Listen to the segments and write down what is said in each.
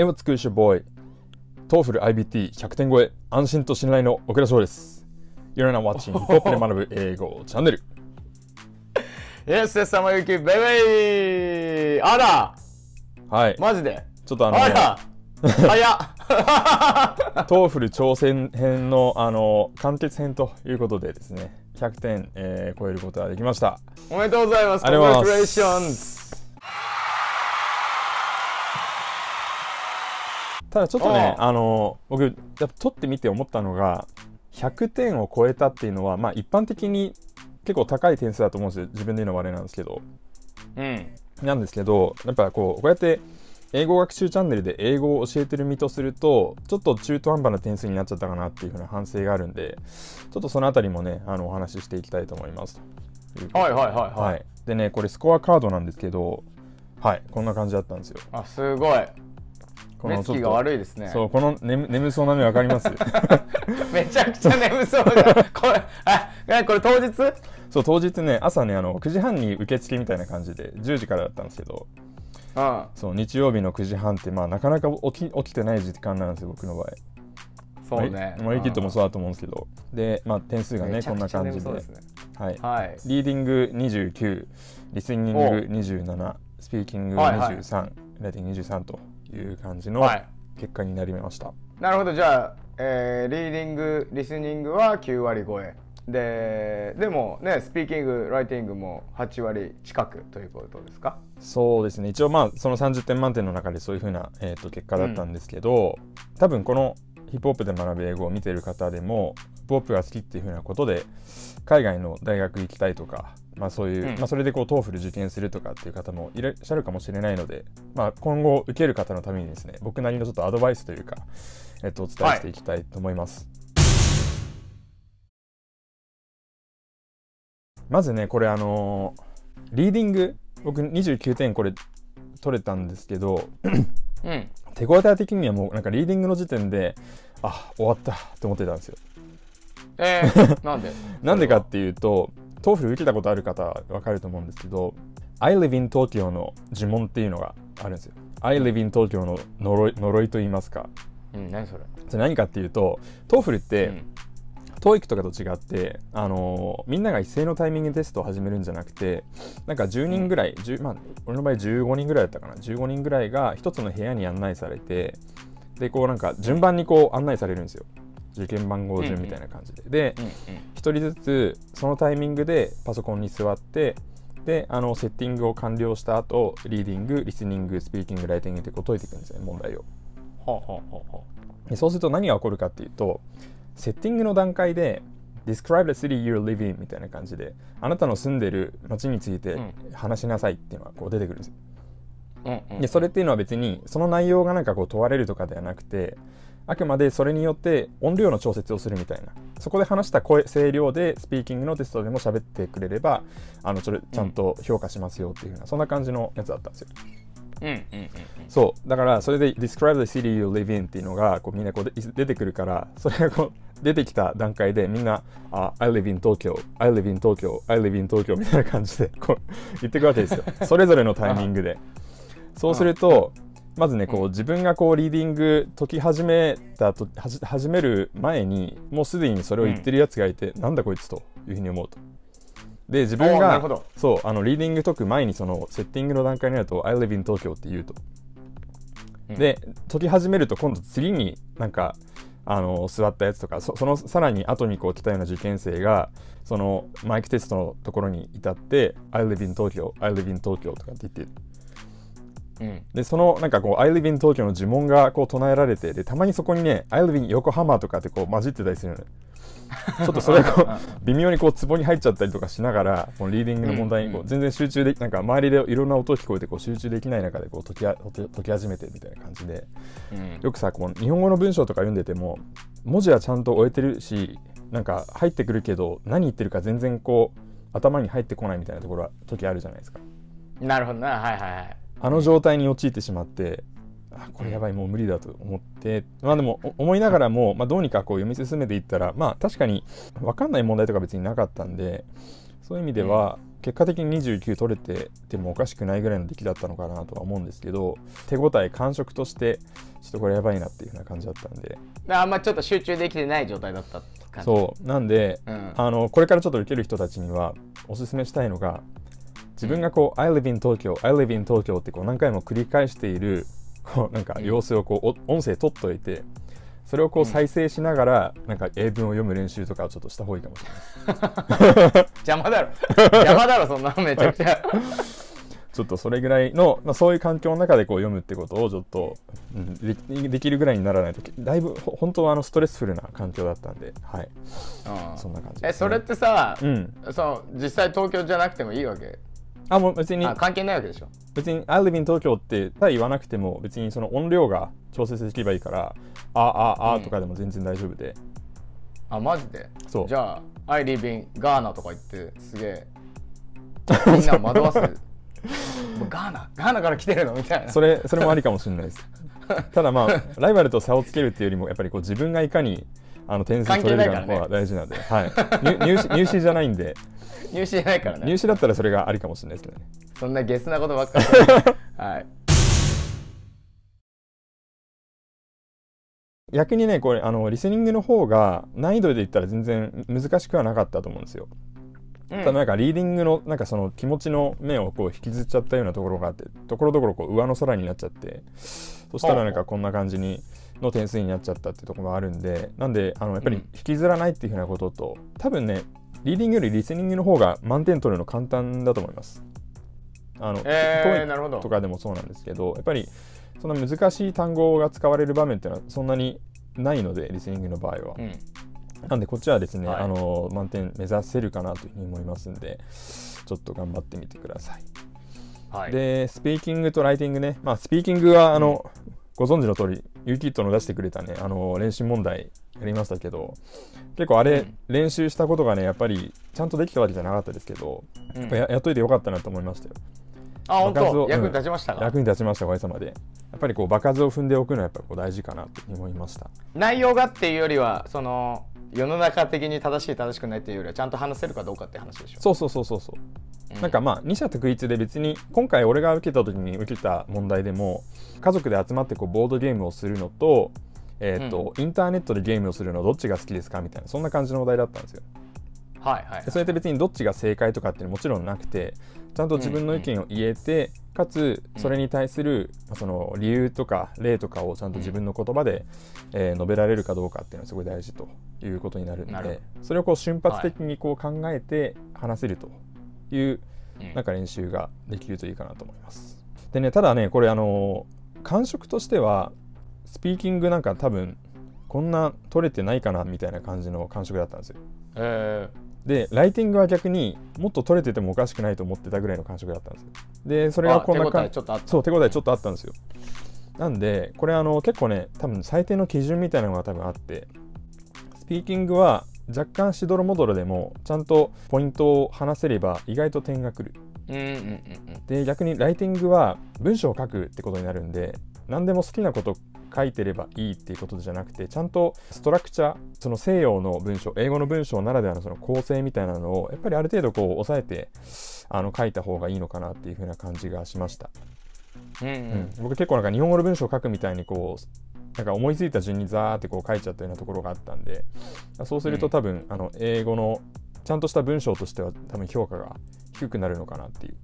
Hey what's good boy。 TOEFL iBT100 点超え、安心と信頼の奥田翔です。You're now watching ヒップホップで学ぶ英語チャンネル。Yes, yes, 様ゆき、ベイベイあらはい。マジで？ちょっとあの、あら 早っ TOEFL 挑戦編のあの完結編ということでですね、100点、えー超えることができました。おめでとうございます。ありがとうございます Congratulations! ただちょっとね、ああの僕、やっぱ取ってみて思ったのが、100点を超えたっていうのは、まあ一般的に結構高い点数だと思うんですよ。自分で言うのはあれなんですけど。うん。なんですけど、やっぱこう、こうやって英語学習チャンネルで英語を教えてる身とすると、ちょっと中途半端な点数になっちゃったかなっていうふうな反省があるんで、ちょっとそのあたりもね、あのお話ししていきたいと思います。はいはいはいはい。はい。でね、これスコアカードなんですけど、はい、こんな感じだったんですよ。あ、すごい。こ目つきが悪いですね。そう、この眠眠そうな目わかります？めちゃくちゃ眠そうじゃん。これ、あ、ねこれ当日？そう、当日ね、朝ね、あの、9時半に受付みたいな感じで、10時からだったんですけど、うん。そう、日曜日の9時半って、まあ、なかなか起き起きてない時間なんですよ、僕の場合。そうね。まあ、ユキットもそうだと思うんですけど、で、まあ、点数がね、こんな感じで、ね。はい。はい。リーディング29、リスニング27、スピーキングはいはい23、ライティング23という感じのはい。結果になりました。なるほど、じゃあ、えーリーディング、リスニングは9割超え。で、でもね、スピーキング、ライティングも8割近くということですか？そうですね一応まあその30点満点の中でそういうふうな、えー、と結果だったんですけど、多分このヒップホップで学ぶ英語を見てる方でもヒップホップが好きっていうふうなことで海外の大学行きたいとか、まあ、そういう、うんまあ、それでこう TOEFL 受験するとかっていう方もいらっしゃるかもしれないので、まあ、今後受ける方のためにですね僕なりのちょっとアドバイスというか、えっとお伝えしていきたいと思います。まずねこれあのーリーディング僕29点これ取れたんですけどうん。手応え的にはもうなんかリーディングの時点であ終わったって思ってたんですよえー、なんで？なんでかっていうと TOEFL 受けたことある方は分かると思うんですけど I live in Tokyo の呪文っていうのがあるんですよ。I live in Tokyo の呪い呪いと言いますか。うん、何それ？それ何かっていうと TOEFL って、うん。TOEIC とかと違って、あのーみんなが一斉のタイミングでテストを始めるんじゃなくてなんか10人ぐらい、10まあ、俺の場合15人ぐらいだったかな。15人ぐらいが一つの部屋に案内されてでこうなんか順番にこう案内されるんですよ受験番号順みたいな感じで、でうんうん。一人ずつそのタイミングでパソコンに座ってであのセッティングを完了した後リーディングリスニングスピーキングライティングってこう解いていくんですよね問題を。ほうほうほうほでそうすると何が起こるかっていうとセッティングの段階で Describe the city you're living みたいな感じであなたの住んでる街についてうん。話しなさいっていうのがこう出てくるんですよ。ううんうん。でそれっていうのは別にその内容がなんかこう問われるとかではなくてあくまでそれによって音量の調節をするみたいな。そこで話した声声量でスピーキングのテストでも喋ってくれればあのそれちゃんと評価しますよっていうふうな、そんな感じのやつだったんですよ。うんうんうんうん。そう。だからそれで Describe the city you live in っていうのがこうみんなこうで出てくるからそれがこう出てきた段階でみんなあ I live in Tokyo I live in Tokyo I live in Tokyo みたいな感じでこう言っていくわけですよ。それぞれのタイミングで。そうするとまずねこう自分がこうリーディング解き始めたとはじ始める前にもうすでにそれを言ってるやつがいて、なんだこいつというふうに思うと。で自分がそうあのリーディング解く前にそのセッティングの段階になると I live in Tokyo って言うと。うん。で解き始めると今度次になんかあの座ったやつとかそそのさらに後にこう来たような受験生がそのマイクテストのところに至って「I live in Tokyo I live in Tokyo」とかって言ってうん。でそのなんかこう「I live in Tokyo」の呪文がこう唱えられてでたまにそこにね「I live in 横浜」とかってこう混じってたりするのね ちょっとそれがこう微妙にこう壺に入っちゃったりとかしながらこのリーディングの問題にこう全然集中できなんか周りでいろんな音聞こえてこう集中できない中でこう解きあ解き解き始めてみたいな感じで。うん。よくさこう日本語の文章とか読んでても文字はちゃんと終えてるしなんか入ってくるけど何言ってるか全然こう頭に入ってこないみたいなところは時あるじゃないですか。なるほどな。はいはいはいあの状態に陥ってしまってあこれやばいもう無理だと思って。まあでもお思いながらも、まあ、どうにかこう読み進めていったらまあ確かに分かんない問題とか別になかったんでそういう意味では、結果的に29取れててもおかしくないぐらいの出来だったのかなとは思うんですけど手応え感触としてちょっとこれやばいなっていう風な感じだったんで。あんまちょっと集中できてない状態だったそう。なんで、うん。あのこれからちょっと受ける人たちにはおすすめしたいのが自分がこう「I live in Tokyo」「I live in Tokyo」ってこう何回も繰り返している こうなんか様子をこうお音声取っといてそれをこう再生しながらなんか英文を読む練習とかをちょっとした方がいいかもしれない。邪魔だろ。邪魔だろそんなめちゃくちゃ。ちょっとそれぐらいの、まあ、そういう環境の中でこう読むってことをちょっと、うん、できできるぐらいにならないとだいぶほ本当はあのストレスフルな環境だったんではい。うん。そんな感じね。えそれってさ、うん。そう実際東京じゃなくてもいいわけ？あもう別に。あ関係ないわけでしょ。別に I live in 東京ってただ言わなくても別にその音量が調節できればいいからあああうん。とかでも全然大丈夫で、あマジで？そう。じゃあ「I live in ガーナ」とか言ってすげえ みんなを惑わすもうガーナ？ガーナから来てるの？みたいな。それそれもありかもしれないです。ただまあライバルと差をつけるっていうよりもやっぱりこう自分がいかにあの点数取れるかの方が大事なんで、はい、入入試 入試じゃないんで。入試じゃないからね。入試だったらそれがありかもしれないですけどね。そんなゲスなことばっかり。はい。逆にねこれあのリスニングの方が難易度で言ったら全然難しくはなかったと思うんですよ。うん。ただなんかリーディングのなんかその気持ちの面をこう引きずっちゃったようなところがあってところどころこう上の空になっちゃってそしたらなんかこんな感じにの点数になっちゃったってところがあるんでなんであのやっぱりうん。引きずらないっていうふうなことと多分ねリーディングよりリスニングの方が満点取るの簡単だと思います。あの、えーとかでもそうなんですけどやっぱりそんな難しい単語が使われる場面っていうのはそんなにないのでリスニングの場合は、うん。なんでこっちはですね、はい。あの満点目指せるかなというふうに思いますんでちょっと頑張ってみてください、はい。でスピーキングとライティングね。まあスピーキングはあの、ご存知の通り UKIT の出してくれたねあの練習問題やりましたけど結構あれ、うん。練習したことがねやっぱりちゃんとできたわけじゃなかったですけど、うん。やっぱややっといてよかったなと思いましたよ。あ本当？役に立ちましたか、役に立ちましたおかげさまで。やっぱりこう場数を踏んでおくのはやっぱこう大事かなと思いました。内容がっていうよりはその世の中的に正しい正しくないっていうよりはちゃんと話せるかどうかって話でしょ？そうそうそうそうそう。うんなんかまあ二者択一で別に今回俺が受けた時に受けた問題でも家族で集まってこうボードゲームをするのと,、えーとインターネットでゲームをするのどっちが好きですかみたいなそんな感じのお題だったんですよ。はいはいでそれって別にどっちが正解とかっていうのはもちろんなくてちゃんと自分の意見を言えて、かつそれに対するまあその理由とか例とかをちゃんと自分の言葉で、えー述べられるかどうかっていうのはすごい大事ということになるんなるでそれをこう瞬発的にこう考えて話せるといううんなんか練習ができるといいかなと思います。でねただねこれあの感触としてはスピーキングなんか多分こんな取れてないかなみたいな感じの感触だったんですよ。えでライティングは逆にもっと取れててもおかしくないと思ってたぐらいの感触だったんですよ。でそー、れがこんな感えちょっとあったそう手応えちょっとあったんですよ。なんでこれあの結構ね多分最低の基準みたいなのが多分あってスピーキングは若干しどろもどろでもちゃんとポイントを話せれば意外と点が来る。うんうんうんうん。で逆にライティングは文章を書くってことになるんで何でも好きなこと書いてればいいっていうことじゃなくてちゃんとストラクチャーその西洋の文章英語の文章ならではのその構成みたいなのをやっぱりある程度こう抑えてあの書いた方がいいのかなっていう風な感じがしました、うんううんん、僕結構なんか日本語の文章を書くみたいにこうなんか思いついた順にザーってこう書いちゃったようなところがあったんでそうすると多分、あの英語のちゃんとした文章としては多分評価が低くなるのかなっていう。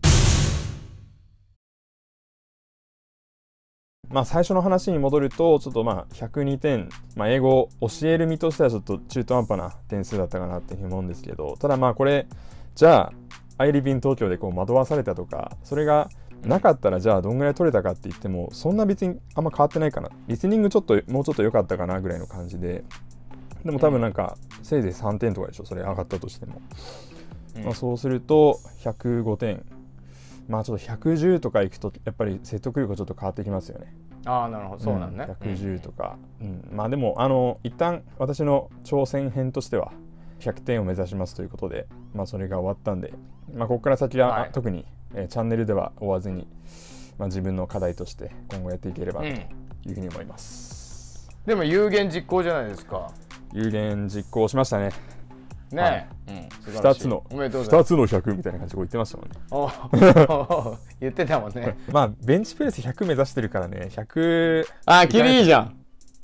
まあ最初の話に戻るとちょっとまあ102点、まあ、英語を教える身としてはちょっと中途半端な点数だったかなっていうふうに思うんですけどただまあこれじゃあアイリビン東京でこう惑わされたとかそれがなかったらじゃあどんぐらい取れたかって言ってもそんな別にあんま変わってないかな。リスニングちょっともうちょっと良かったかなぐらいの感じで。でも多分なんかせいぜい3点とかでしょそれ上がったとしても、うん。まあ、そうすると105点。まあちょっと110とかいくとやっぱり説得力がちょっと変わってきますよね。ああなるほど。そうなんね、うん110とか、うん。まあでもあの一旦私の挑戦編としては100点を目指しますということで、まあ、それが終わったんで、まあ、ここから先は、はい。特に、えーチャンネルでは追わずに、まあ、自分の課題として今後やっていければとうん。いうふうに思います、でも有言実行じゃないですか。有言実行しましたね。ね、はい。うん、素晴らしい2つのおめでとうございま2すつの100みたいな感じで言ってましたもんね。お言ってたもんね。まあベンチプレス100目指してるからね。100あキリいいじゃん。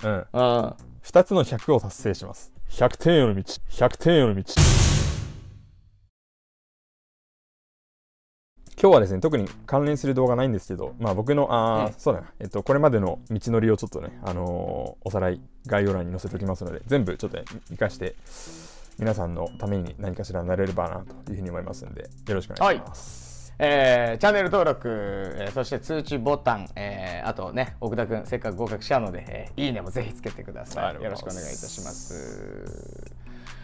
うん。うん2つの100を達成します。100点への道。100点への道今日はですね特に関連する動画ないんですけど、まあ、僕のあー、うん。そうだな、えっと、これまでの道のりをちょっとね、あのーおさらい概要欄に載せておきますので全部ちょっとね生かして皆さんのために何かしらなれればなというふうに思いますんでよろしくお願いします、えーチャンネル登録、えーそして通知ボタン、えーあとね奥田君せっかく合格したので、えーいいねもぜひつけてください。よろしくお願いいたします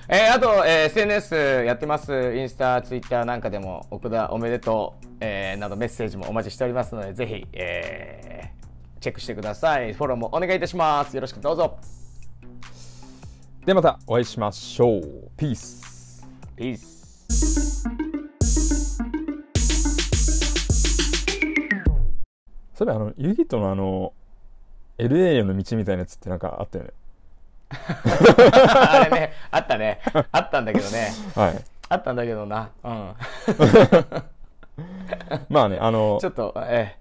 えーあと、えー SNS やってます。インスタツイッターなんかでも奥田おめでとう、えーなどメッセージもお待ちしておりますのでぜひ、えーチェックしてください。フォローもお願いいたします。よろしくどうぞ。でまたお会いしましょう。ピースピースそれあのユギとのあの LA への道みたいなやつってなんかあったよね あれねあったね。あったんだけどね。はい。あったんだけどな。うん。まあねあのちょっと、え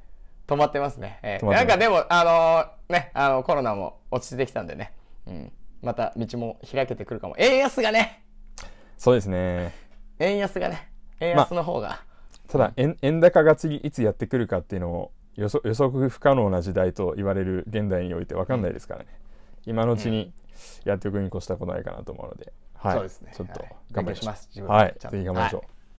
ー、止まってますね。えーなんかでも、あのーね、あの、コロナも落ち着いてきたんでね、うん、また道も開けてくるかも。円安がね、そうですね。円安がね、円安の方が、ただ円円高が次いつやってくるかっていうのを予測予測不可能な時代と言われる現代において分かんないですからね、今のうちにやっておくに越したことないかなと思うので、はい、そうですね。ちょっとはい。頑張りましょう。はい。ぜひ頑張りましょう、はい